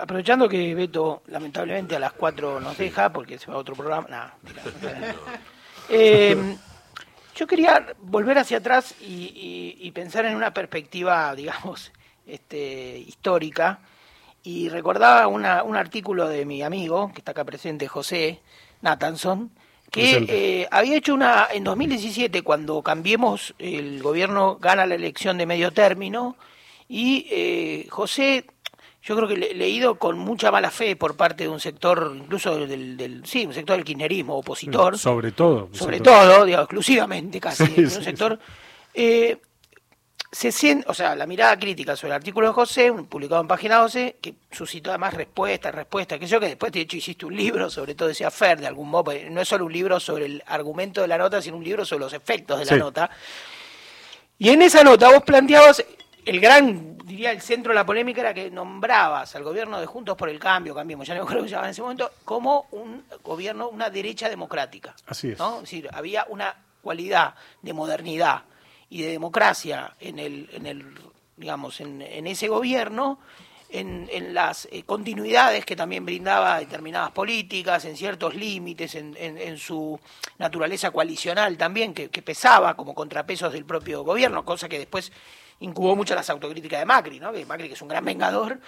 aprovechando que Beto lamentablemente a las 4 nos deja porque se va a otro programa. Nah, eh, yo quería volver hacia atrás y, pensar en una perspectiva, digamos, este, histórica. Y recordaba una, un artículo de mi amigo, que está acá presente, José Nathanson, que eh, había hecho una, en 2017, cuando cambiemos, el gobierno gana la elección de medio término, y eh, José yo creo que le, leído con mucha mala fe por parte de un sector, incluso del, del sí, un sector del kirchnerismo opositor. Sobre todo. Sobre todo, digamos, exclusivamente casi, un sector. Eh, se siente, o sea, la mirada crítica sobre el artículo de José, publicado en página 12, que suscitó además respuestas, respuestas, que yo que después de hecho hiciste un libro sobre todo ese afer de algún modo, no es solo un libro sobre el argumento de la nota, sino un libro sobre los efectos de la nota. Y en esa nota vos planteabas el gran, diría, el centro de la polémica era que nombrabas al gobierno de Juntos por el Cambio, cambiemos, ya no creo que se en ese momento, como un gobierno, una derecha democrática. Así es. ¿no? Es decir, había una cualidad de modernidad y de democracia en el, en el digamos, en, ese gobierno, en, en las eh, continuidades que también brindaba determinadas políticas, en ciertos límites, en, en, su naturaleza coalicional también, que, que pesaba como contrapesos del propio gobierno, cosa que después incubó mucho las autocríticas de Macri, ¿no? Que Macri, que es un gran vengador,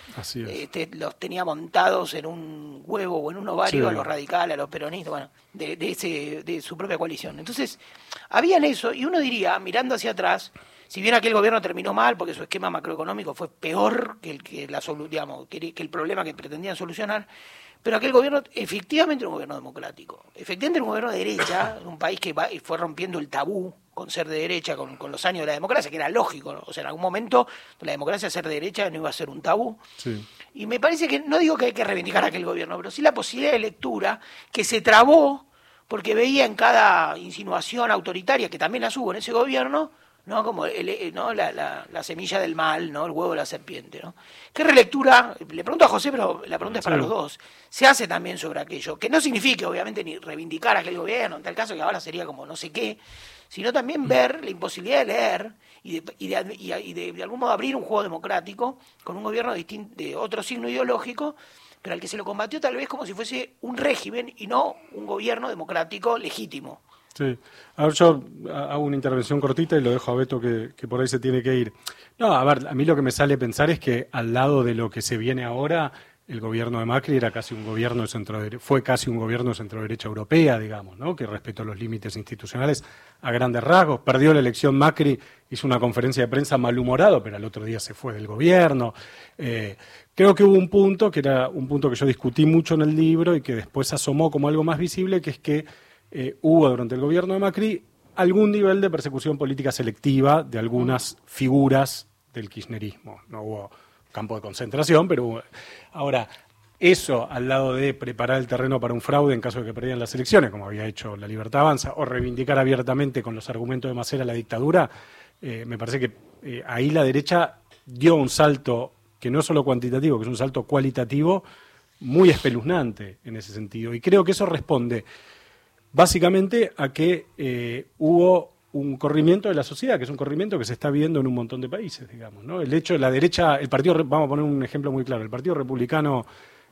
Este, los tenía montados en un huevo o en un ovario a los radicales, a los peronistas, bueno, de, ese, de su propia coalición. Entonces, habían eso, y uno diría, mirando hacia atrás, si bien aquel gobierno terminó mal, porque su esquema macroeconómico fue peor que el, que la, digamos, que el problema que pretendían solucionar, pero aquel gobierno efectivamente era un gobierno democrático, efectivamente era un gobierno de derecha, un país que fue rompiendo el tabú con ser de derecha, con, los años de la democracia, que era lógico, o sea, en algún momento la democracia ser de derecha no iba a ser un tabú. Y me parece que, no digo que hay que reivindicar aquel gobierno, pero sí la posibilidad de lectura que se trabó porque veía en cada insinuación autoritaria, que también las hubo en ese gobierno, ¿no? Como el, ¿no? La, la, semilla del mal, ¿no? El huevo de la serpiente, ¿no? ¿Qué relectura? Le pregunto a José, pero la pregunta es para los dos. Se hace también sobre aquello, que no significa, obviamente, ni reivindicar aquel gobierno, en tal caso que ahora sería como no sé qué, sino también ver la imposibilidad de leer y de, y de, y de, de algún modo abrir un juego democrático con un gobierno distinto, de otro signo ideológico, pero al que se lo combatió tal vez como si fuese un régimen y no un gobierno democrático legítimo. Sí. Ahora yo hago una intervención cortita y lo dejo a Beto que, por ahí se tiene que ir. No, a ver, a mí lo que me sale pensar es que al lado de lo que se viene ahora, el gobierno de Macri era casi un gobierno de centro fue casi un gobierno de centro derecha europea, digamos, ¿no? que respetó los límites institucionales a grandes rasgos. Perdió la elección Macri, hizo una conferencia de prensa malhumorado, pero al otro día se fue del gobierno. Eh, creo que hubo un punto, que era un punto que yo discutí mucho en el libro y que después asomó como algo más visible, que es que eh, hubo durante el gobierno de Macri algún nivel de persecución política selectiva de algunas figuras del kirchnerismo. No hubo campo de concentración, pero ahora eso al lado de preparar el terreno para un fraude en caso de que perdieran las elecciones, como había hecho la Libertad Avanza, o reivindicar abiertamente con los argumentos de Macera la dictadura, eh, me parece que eh, ahí la derecha dio un salto que no es solo cuantitativo, que es un salto cualitativo muy espeluznante en ese sentido. Y creo que eso responde básicamente a que eh, hubo un corrimiento de la sociedad, que es un corrimiento que se está viendo en un montón de países, digamos. ¿no? El hecho de la derecha, el partido, vamos a poner un ejemplo muy claro, el Partido Republicano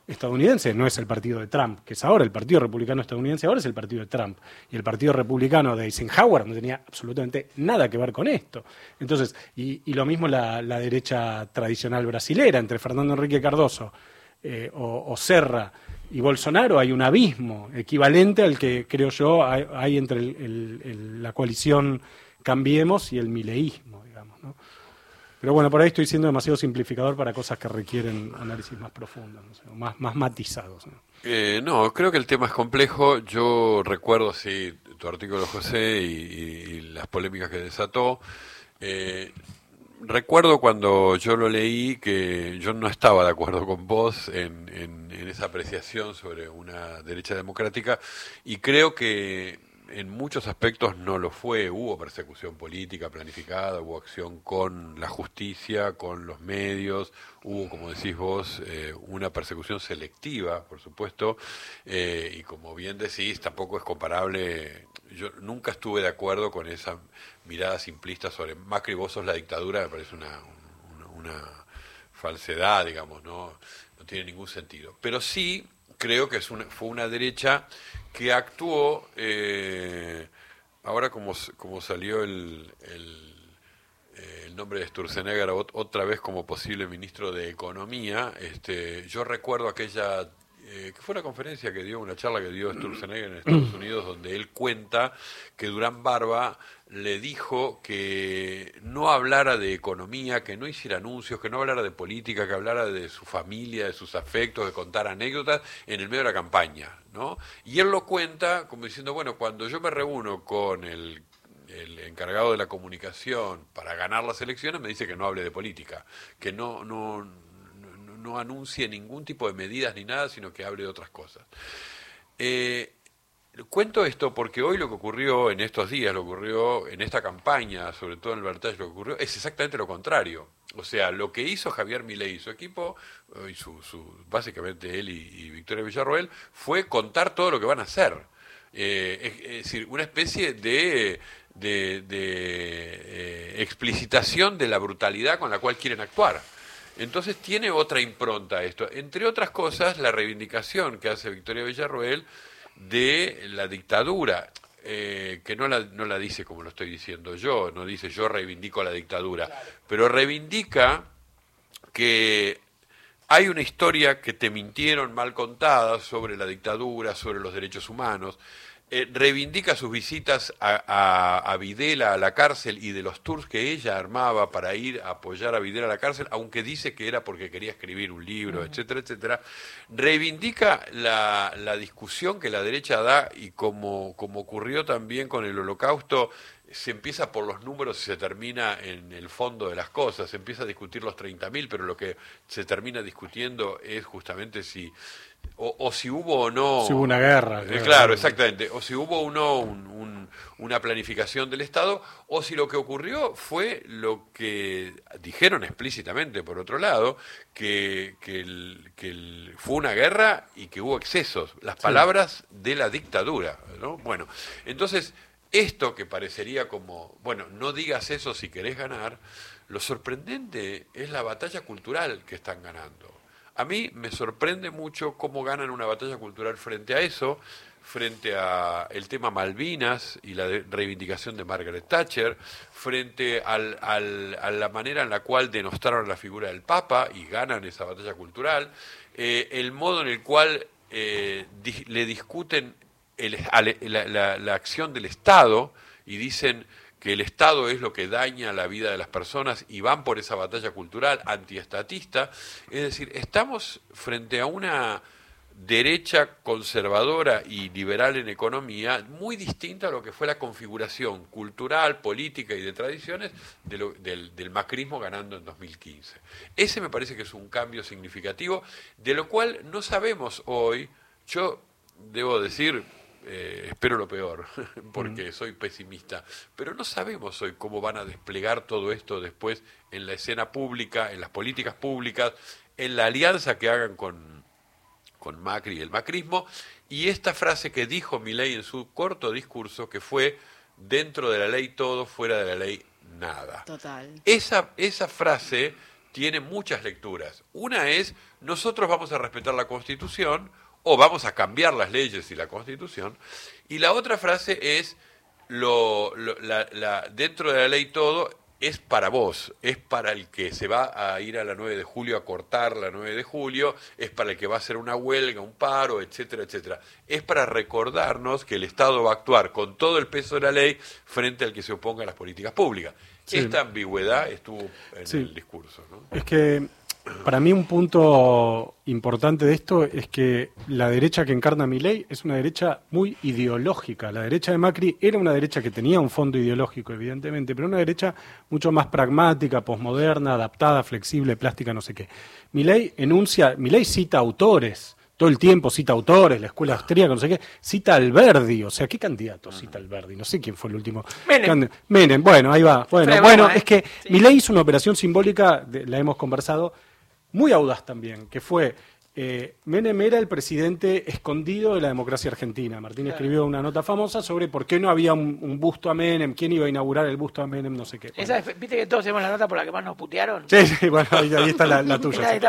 estadounidense no es el partido de Trump, que es ahora, el Partido Republicano estadounidense ahora es el partido de Trump. Y el Partido Republicano de Eisenhower no tenía absolutamente nada que ver con esto. Entonces, y, lo mismo la, derecha tradicional brasilera, entre Fernando Enrique Cardoso eh, o Serra y Bolsonaro hay un abismo equivalente al que creo yo hay, entre la coalición Cambiemos y el mileísmo, digamos. ¿no? Pero bueno, por ahí estoy siendo demasiado simplificador para cosas que requieren análisis más profundos, más, más matizados. ¿no? Eh, no, creo que el tema es complejo. Yo recuerdo, sí, tu artículo, José, y, las polémicas que desató. Eh, recuerdo cuando yo lo leí que yo no estaba de acuerdo con vos en, en, esa apreciación sobre una derecha democrática y creo que en muchos aspectos no lo fue. Hubo persecución política planificada, hubo acción con la justicia, con los medios, hubo, como decís vos, eh, una persecución selectiva, por supuesto, eh, y como bien decís, tampoco es comparable. Yo nunca estuve de acuerdo con esa mirada simplista sobre Macri, vos sos la dictadura, me parece una, una, falsedad, digamos, ¿no? no tiene ningún sentido. Pero sí creo que fue una derecha que actuó, eh, ahora como, como salió el, el, eh, el nombre de Sturzenegger otra vez como posible ministro de Economía, este, yo recuerdo aquella eh, que fue una conferencia que dio, una charla que dio Sturzenegger en Estados Unidos, donde él cuenta que Durán Barba le dijo que no hablara de economía, que no hiciera anuncios, que no hablara de política, que hablara de su familia, de sus afectos, de contar anécdotas en el medio de la campaña, ¿no? Y él lo cuenta como diciendo, bueno, cuando yo me reúno con el el encargado de la comunicación para ganar las elecciones me dice que no hable de política, que no, no, no anuncie ningún tipo de medidas ni nada, sino que hable de otras cosas. Eh, cuento esto porque hoy lo que ocurrió en estos días, lo que ocurrió en esta campaña, sobre todo en el Vertage, lo que ocurrió es exactamente lo contrario. O sea, lo que hizo Javier Milei y su equipo, y su, básicamente él y, Victoria Villarroel, fue contar todo lo que van a hacer. Eh, es, decir, una especie de, de, eh, explicitación de la brutalidad con la cual quieren actuar. Entonces tiene otra impronta esto. Entre otras cosas, la reivindicación que hace Victoria Villarroel de la dictadura, eh, que no la, no la dice como lo estoy diciendo yo, no dice yo reivindico la dictadura, pero reivindica que hay una historia que te mintieron mal contada sobre la dictadura, sobre los derechos humanos, eh, reivindica sus visitas a, Videla a la cárcel y de los tours que ella armaba para ir a apoyar a Videla a la cárcel, aunque dice que era porque quería escribir un libro, etcétera, etcétera. Reivindica la, discusión que la derecha da y como, como ocurrió también con el holocausto, se empieza por los números y se termina en el fondo de las cosas. Se empieza a discutir los 30.000, pero lo que se termina discutiendo es justamente si o, si hubo o no... Si hubo una guerra. Eh, claro, exactamente. O si hubo o no una planificación del Estado, o si lo que ocurrió fue lo que dijeron explícitamente, por otro lado, que, que, fue una guerra y que hubo excesos. Las palabras de la dictadura. ¿no? Bueno, entonces, esto que parecería como, bueno, no digas eso si querés ganar, lo sorprendente es la batalla cultural que están ganando. A mí me sorprende mucho cómo ganan una batalla cultural frente a eso, frente a el tema Malvinas y la reivindicación de Margaret Thatcher, frente al, a la manera en la cual denostaron la figura del Papa y ganan esa batalla cultural, eh, el modo en el cual eh, le discuten la acción del Estado y dicen que el Estado es lo que daña la vida de las personas y van por esa batalla cultural antiestatista. Es decir, estamos frente a una derecha conservadora y liberal en economía muy distinta a lo que fue la configuración cultural, política y de tradiciones del, del, macrismo ganando en 2015. Ese me parece que es un cambio significativo, de lo cual no sabemos hoy, yo debo decir, eh, espero lo peor, porque soy pesimista, pero no sabemos hoy cómo van a desplegar todo esto después en la escena pública, en las políticas públicas, en la alianza que hagan con, con Macri y el macrismo, y esta frase que dijo Milei en su corto discurso, que fue dentro de la ley todo, fuera de la ley nada. Total. Esa, esa frase tiene muchas lecturas. Una es, nosotros vamos a respetar la Constitución, o vamos a cambiar las leyes y la constitución. Y la otra frase es, lo, la, dentro de la ley todo es para vos, es para el que se va a ir a la 9 de julio a cortar la 9 de julio, es para el que va a hacer una huelga, un paro, etcétera, etcétera. Es para recordarnos que el Estado va a actuar con todo el peso de la ley frente al que se oponga a las políticas públicas. Esta ambigüedad estuvo en el discurso. ¿no? Es que para mí un punto importante de esto es que la derecha que encarna mi ley es una derecha muy ideológica. La derecha de Macri era una derecha que tenía un fondo ideológico, evidentemente, pero una derecha mucho más pragmática, posmoderna, adaptada, flexible, plástica, no sé qué. Mi ley enuncia, mi ley cita autores, todo el tiempo cita autores, la escuela austríaca, no sé qué, cita Alberdi, o sea, ¿qué candidato cita Alberdi? No sé quién fue el último. Menem. Menem, bueno, ahí va. Bueno, bueno, es que mi ley hizo una operación simbólica, la hemos conversado, muy audaz también, que fue eh, Menem era el presidente escondido de la democracia argentina. Martín escribió una nota famosa sobre por qué no había un, busto a Menem, quién iba a inaugurar el busto a Menem, no sé qué. ¿Viste que todos tenemos la nota por la que más nos putearon? Sí, sí bueno, ahí, está la, tuya.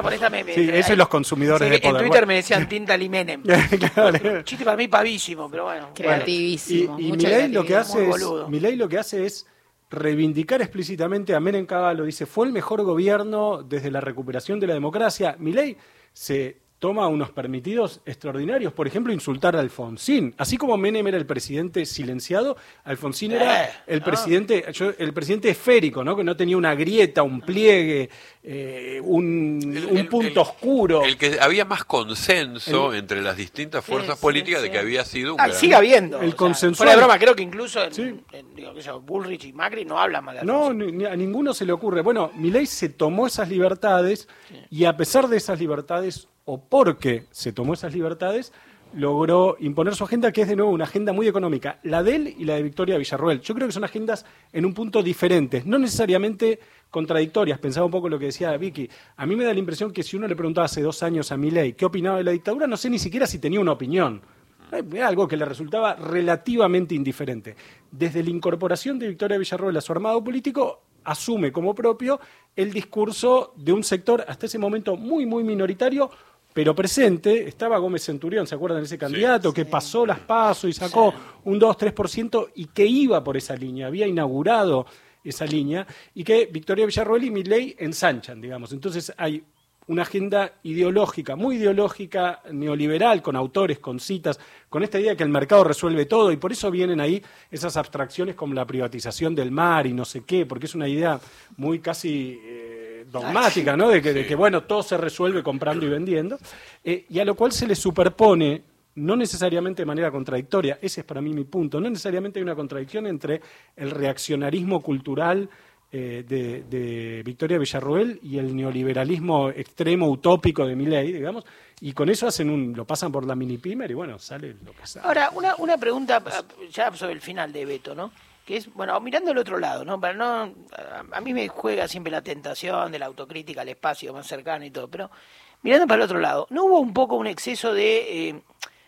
sí, eso es los consumidores de poder. En Twitter me decían Tinta y Menem. claro. Chiste para mí pavísimo, pero bueno. Creativísimo. Y, Milei lo que hace es, lo que hace es reivindicar explícitamente a Menem Caballo. Dice, fue el mejor gobierno desde la recuperación de la democracia. Milei se toma unos permitidos extraordinarios, por ejemplo, insultar a Alfonsín. Así como Menem era el presidente silenciado, Alfonsín era eh, el presidente, el presidente esférico, ¿no? que no tenía una grieta, un pliegue, eh, un, punto oscuro. El que había más consenso entre las distintas fuerzas políticas de que había sido un ah, Sigue habiendo. El consenso. de broma, creo que incluso en, Bullrich y Macri no hablan mal de No, ni, a ninguno se le ocurre. Bueno, Milei se tomó esas libertades y a pesar de esas libertades o porque se tomó esas libertades, logró imponer su agenda, que es de nuevo una agenda muy económica, la de él y la de Victoria Villarroel. Yo creo que son agendas en un punto diferentes, no necesariamente contradictorias. Pensaba un poco lo que decía Vicky. A mí me da la impresión que si uno le preguntaba hace dos años a Milei qué opinaba de la dictadura, no sé ni siquiera si tenía una opinión. Era algo que le resultaba relativamente indiferente. Desde la incorporación de Victoria Villarroel a su armado político, asume como propio el discurso de un sector hasta ese momento muy, muy minoritario, pero presente estaba Gómez Centurión, ¿se acuerdan de ese candidato que pasó las pasos y sacó un 2-3% y que iba por esa línea, había inaugurado esa línea y que Victoria Villarroel y Milley ensanchan, digamos. Entonces hay una agenda ideológica, muy ideológica, neoliberal, con autores, con citas, con esta idea de que el mercado resuelve todo, y por eso vienen ahí esas abstracciones como la privatización del mar y no sé qué, porque es una idea muy casi eh, dogmática, ¿no? De que, bueno, todo se resuelve comprando y vendiendo, eh, y a lo cual se le superpone no necesariamente de manera contradictoria, ese es para mí mi punto, no necesariamente hay una contradicción entre el reaccionarismo cultural eh, de, Victoria Villarroel y el neoliberalismo extremo utópico de Milley, digamos, y con eso hacen un, lo pasan por la mini pimer y bueno, sale lo que sale. Ahora, una, una pregunta ya sobre el final de Beto, ¿no? Que es, bueno, mirando al otro lado, ¿no? Para no, a, mí me juega siempre la tentación de la autocrítica al espacio más cercano y todo, pero mirando para el otro lado, ¿no hubo un poco un exceso de, eh,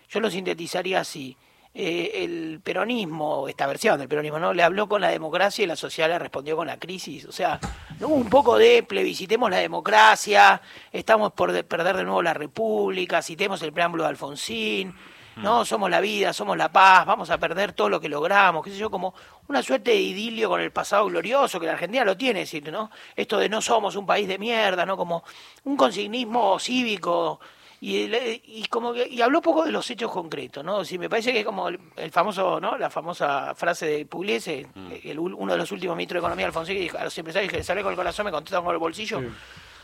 yo lo sintetizaría así, eh, el peronismo, esta versión del peronismo, ¿no? Le habló con la democracia y la sociedad le respondió con la crisis. O sea, no hubo un poco de plebiscitemos la democracia, estamos por perder de nuevo la república, citemos el preámbulo de Alfonsín, ¿no? Mm. Somos la vida, somos la paz, vamos a perder todo lo que logramos, qué sé yo, como una suerte de idilio con el pasado glorioso que la Argentina lo tiene, ¿no? Esto de no somos un país de mierda, ¿no? Como un consignismo cívico y, y como y habló poco de los hechos concretos, ¿no? Si me parece que es como el, famoso, ¿no? La famosa frase de Pugliese, mm. el, uno de los últimos ministros de Economía, Alfonsín, que dijo a los empresarios que les sale con el corazón, me contestan con el bolsillo.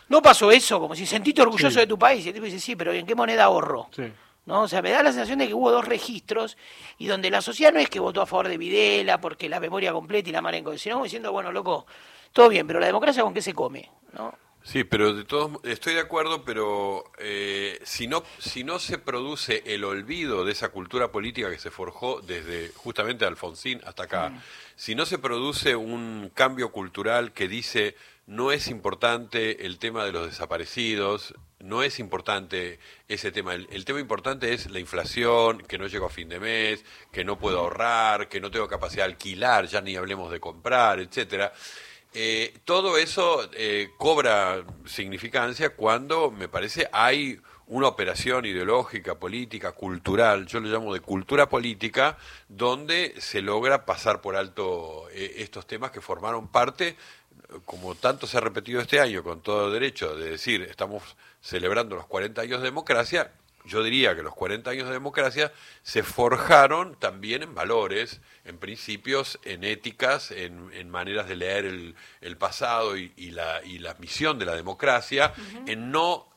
No pasó eso, como si sentiste orgulloso de tu país. Y el tipo dice, sí, pero ¿en qué moneda ahorro? ¿No? O sea, me da la sensación de que hubo dos registros y donde la sociedad no es que votó a favor de Videla porque la memoria completa y la mala en sino diciendo, bueno, loco, todo bien, pero la democracia con qué se come, ¿no? Sí, pero de todos estoy de acuerdo, pero eh, si no si no se produce el olvido de esa cultura política que se forjó desde justamente Alfonsín hasta acá, mm. si no se produce un cambio cultural que dice no es importante el tema de los desaparecidos, no es importante ese tema. El, tema importante es la inflación, que no llego a fin de mes, que no puedo ahorrar, que no tengo capacidad de alquilar, ya ni hablemos de comprar, etcétera. Eh, todo eso eh, cobra significancia cuando, me parece, hay una operación ideológica, política, cultural, yo lo llamo de cultura política, donde se logra pasar por alto eh, estos temas que formaron parte, como tanto se ha repetido este año, con todo derecho, de decir, estamos celebrando los 40 años de democracia, yo diría que los 40 años de democracia se forjaron también en valores, en principios, en éticas, en, maneras de leer el, pasado y, la, y, la, misión de la democracia, en no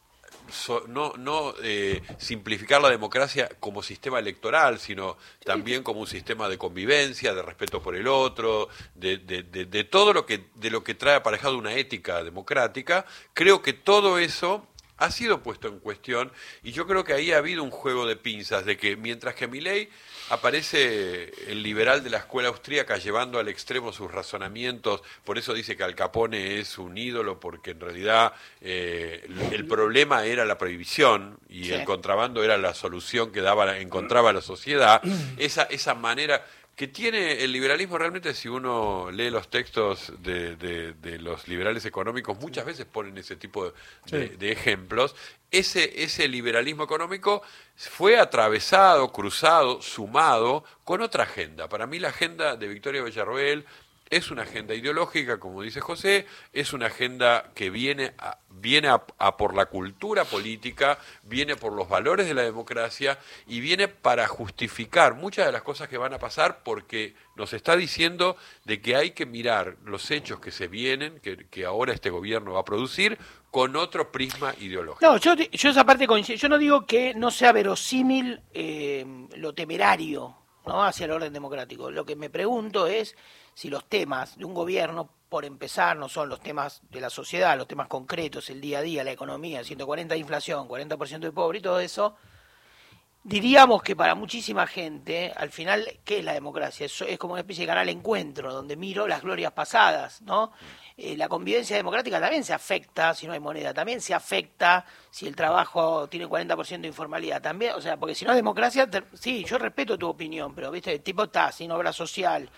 no, no eh, simplificar la democracia como sistema electoral, sino también como un sistema de convivencia, de respeto por el otro, de, de, de todo lo que, de lo que trae aparejado una ética democrática. Creo que todo eso ha sido puesto en cuestión y yo creo que ahí ha habido un juego de pinzas de que mientras que Milei aparece el liberal de la escuela austríaca llevando al extremo sus razonamientos, por eso dice que Al Capone es un ídolo porque en realidad eh, el problema era la prohibición y el contrabando era la solución que daba encontraba la sociedad, esa esa manera que tiene el liberalismo realmente, si uno lee los textos de, de, los liberales económicos, muchas veces ponen ese tipo de, ejemplos. Ese, ese liberalismo económico fue atravesado, cruzado, sumado con otra agenda. Para mí la agenda de Victoria Villarroel es una agenda ideológica, como dice José, es una agenda que viene a, viene a, por la cultura política, viene por los valores de la democracia y viene para justificar muchas de las cosas que van a pasar porque nos está diciendo de que hay que mirar los hechos que se vienen, que, ahora este gobierno va a producir, con otro prisma ideológico. No, yo, yo esa parte coincido. Yo no digo que no sea verosímil eh, lo temerario ¿no? hacia el orden democrático. Lo que me pregunto es si los temas de un gobierno, por empezar, no son los temas de la sociedad, los temas concretos, el día a día, la economía, 140 de inflación, 40% de pobre y todo eso, diríamos que para muchísima gente, al final, ¿qué es la democracia? Es, es como una especie de canal encuentro, donde miro las glorias pasadas, ¿no? Eh, la convivencia democrática también se afecta si no hay moneda, también se afecta si el trabajo tiene 40% de informalidad, también, o sea, porque si no es democracia, sí, yo respeto tu opinión, pero, viste, el tipo está sin obra social,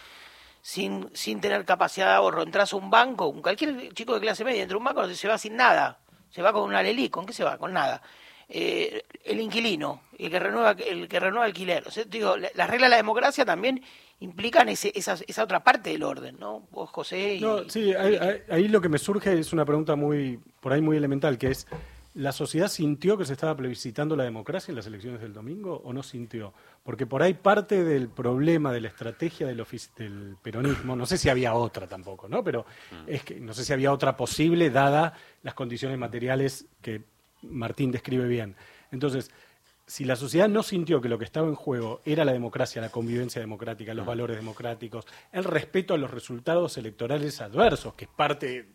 sin, sin tener capacidad de ahorro, entras a un banco, cualquier chico de clase media entra a un banco, se va sin nada, se va con una Lelí, ¿con qué se va? Con nada. Eh, el inquilino, el que renueva, el que renueva alquiler. O sea, digo, las reglas de la democracia también implican ese, esa, esa otra parte del orden, ¿no? Vos, José. No, sí, ahí, ahí, lo que me surge es una pregunta muy, por ahí muy elemental, que es, ¿la sociedad sintió que se estaba plebiscitando la democracia en las elecciones del domingo o no sintió? Porque por ahí parte del problema de la estrategia del, del peronismo, no sé si había otra tampoco, ¿no? Pero mm. es que no sé si había otra posible dada las condiciones materiales que Martín describe bien. Entonces, si la sociedad no sintió que lo que estaba en juego era la democracia, la convivencia democrática, los mm. valores democráticos, el respeto a los resultados electorales adversos, que es parte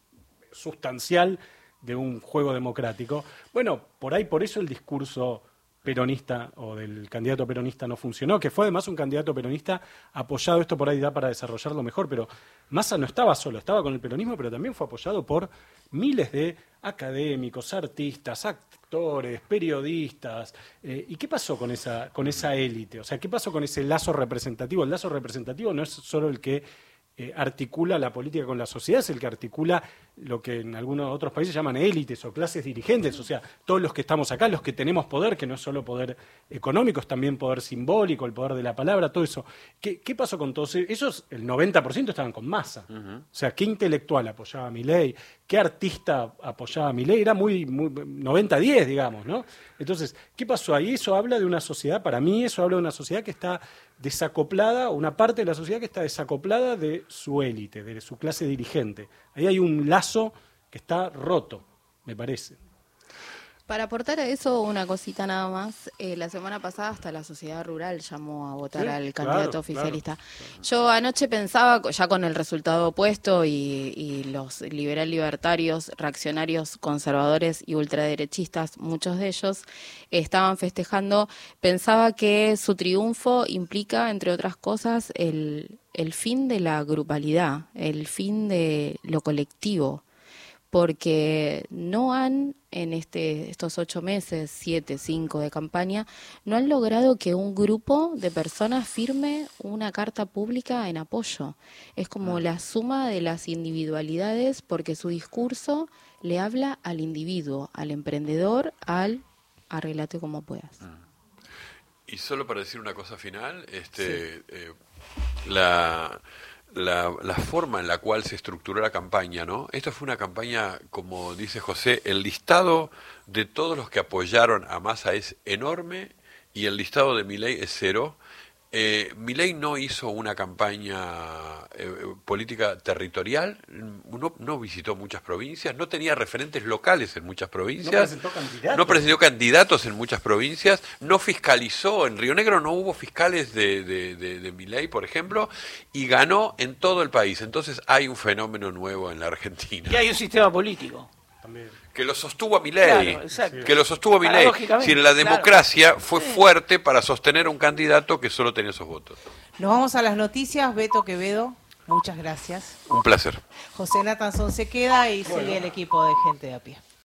sustancial de un juego democrático. Bueno, por ahí, por eso el discurso peronista o del candidato peronista no funcionó, que fue además un candidato peronista apoyado, esto por ahí da para desarrollarlo mejor, pero Massa no estaba solo, estaba con el peronismo, pero también fue apoyado por miles de académicos, artistas, actores, periodistas. Eh, ¿Y qué pasó con esa, con esa élite? O sea, ¿qué pasó con ese lazo representativo? El lazo representativo no es solo el que eh, articula la política con la sociedad, es el que articula lo que en algunos otros países llaman élites o clases dirigentes, o sea, todos los que estamos acá, los que tenemos poder, que no es solo poder económico, es también poder simbólico, el poder de la palabra, todo eso. ¿Qué, pasó con todos esos? El 90% estaban con masa. O sea, ¿qué intelectual apoyaba a mi ley? ¿Qué artista apoyaba a mi ley? Era muy, muy 90-10, digamos, ¿no? Entonces, ¿qué pasó ahí? Eso habla de una sociedad, para mí eso habla de una sociedad que está desacoplada, una parte de la sociedad que está desacoplada de su élite, de su clase dirigente. Ahí hay un lazo que está roto, me parece. Para aportar a eso una cosita nada más, eh, la semana pasada hasta la sociedad rural llamó a votar al candidato oficialista. Yo anoche pensaba, ya con el resultado opuesto y, los liberal libertarios, reaccionarios, conservadores y ultraderechistas, muchos de ellos, estaban festejando, pensaba que su triunfo implica, entre otras cosas, el, el fin de la grupalidad, el fin de lo colectivo porque no han, en este, estos ocho meses, siete, cinco de campaña, no han logrado que un grupo de personas firme una carta pública en apoyo. Es como ah. la suma de las individualidades porque su discurso le habla al individuo, al emprendedor, al arreglate como puedas. Ah. Y solo para decir una cosa final, este, eh, la la, la, forma en la cual se estructuró la campaña, ¿no? Esto fue una campaña, como dice José, el listado de todos los que apoyaron a Massa es enorme y el listado de Milei es cero. Eh, Milei no hizo una campaña eh, política territorial, no, no, visitó muchas provincias, no tenía referentes locales en muchas provincias, no presentó, candidatos. no presentó candidatos en muchas provincias, no fiscalizó, en Río Negro no hubo fiscales de, de, de, de Milei, por ejemplo, y ganó en todo el país. Entonces hay un fenómeno nuevo en la Argentina. Y hay un sistema político. que lo sostuvo a mi ley, que lo sostuvo a mi ley. Si la democracia fue fuerte para sostener un candidato que solo tenía esos votos. Nos vamos a las noticias, Beto Quevedo. Muchas gracias. Un placer. José Natanzón se queda y sigue el equipo de gente de a pie.